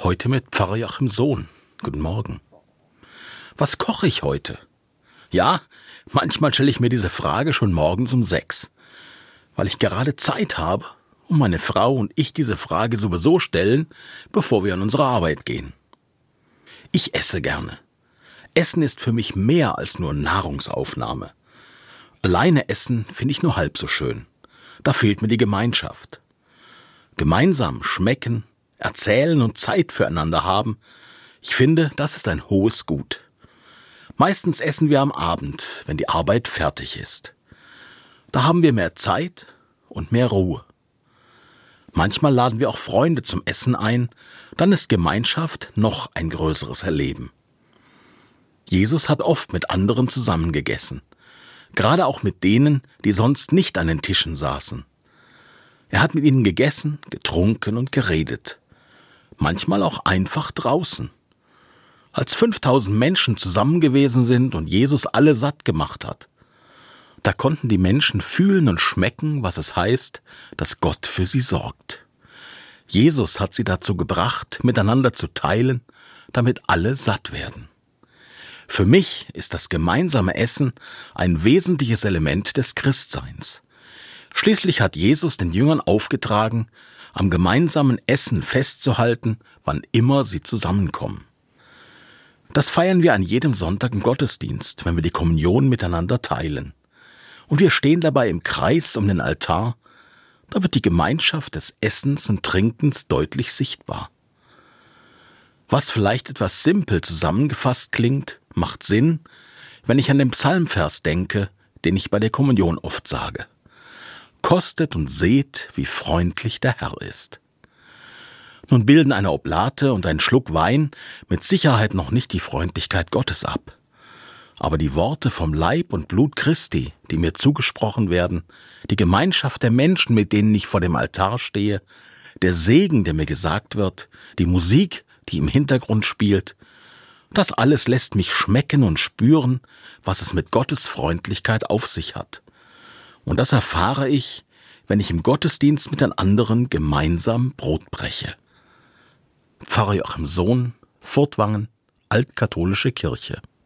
Heute mit Pfarrer Joachim Sohn. Guten Morgen. Was koche ich heute? Ja, manchmal stelle ich mir diese Frage schon morgens um sechs, weil ich gerade Zeit habe und meine Frau und ich diese Frage sowieso stellen, bevor wir an unsere Arbeit gehen. Ich esse gerne. Essen ist für mich mehr als nur Nahrungsaufnahme. Alleine essen finde ich nur halb so schön. Da fehlt mir die Gemeinschaft. Gemeinsam schmecken, erzählen und Zeit füreinander haben, ich finde, das ist ein hohes Gut. Meistens essen wir am Abend, wenn die Arbeit fertig ist. Da haben wir mehr Zeit und mehr Ruhe. Manchmal laden wir auch Freunde zum Essen ein, dann ist Gemeinschaft noch ein größeres Erleben. Jesus hat oft mit anderen zusammengegessen, gerade auch mit denen, die sonst nicht an den Tischen saßen. Er hat mit ihnen gegessen, getrunken und geredet manchmal auch einfach draußen. Als 5000 Menschen zusammen gewesen sind und Jesus alle satt gemacht hat, da konnten die Menschen fühlen und schmecken, was es heißt, dass Gott für sie sorgt. Jesus hat sie dazu gebracht, miteinander zu teilen, damit alle satt werden. Für mich ist das gemeinsame Essen ein wesentliches Element des Christseins. Schließlich hat Jesus den Jüngern aufgetragen, am gemeinsamen Essen festzuhalten, wann immer sie zusammenkommen. Das feiern wir an jedem Sonntag im Gottesdienst, wenn wir die Kommunion miteinander teilen. Und wir stehen dabei im Kreis um den Altar, da wird die Gemeinschaft des Essens und Trinkens deutlich sichtbar. Was vielleicht etwas simpel zusammengefasst klingt, macht Sinn, wenn ich an den Psalmvers denke, den ich bei der Kommunion oft sage. Kostet und seht, wie freundlich der Herr ist. Nun bilden eine Oblate und ein Schluck Wein mit Sicherheit noch nicht die Freundlichkeit Gottes ab. Aber die Worte vom Leib und Blut Christi, die mir zugesprochen werden, die Gemeinschaft der Menschen, mit denen ich vor dem Altar stehe, der Segen, der mir gesagt wird, die Musik, die im Hintergrund spielt, das alles lässt mich schmecken und spüren, was es mit Gottes Freundlichkeit auf sich hat. Und das erfahre ich, wenn ich im Gottesdienst mit den anderen gemeinsam Brot breche. Pfarrer Joachim Sohn, Furtwangen, Altkatholische Kirche.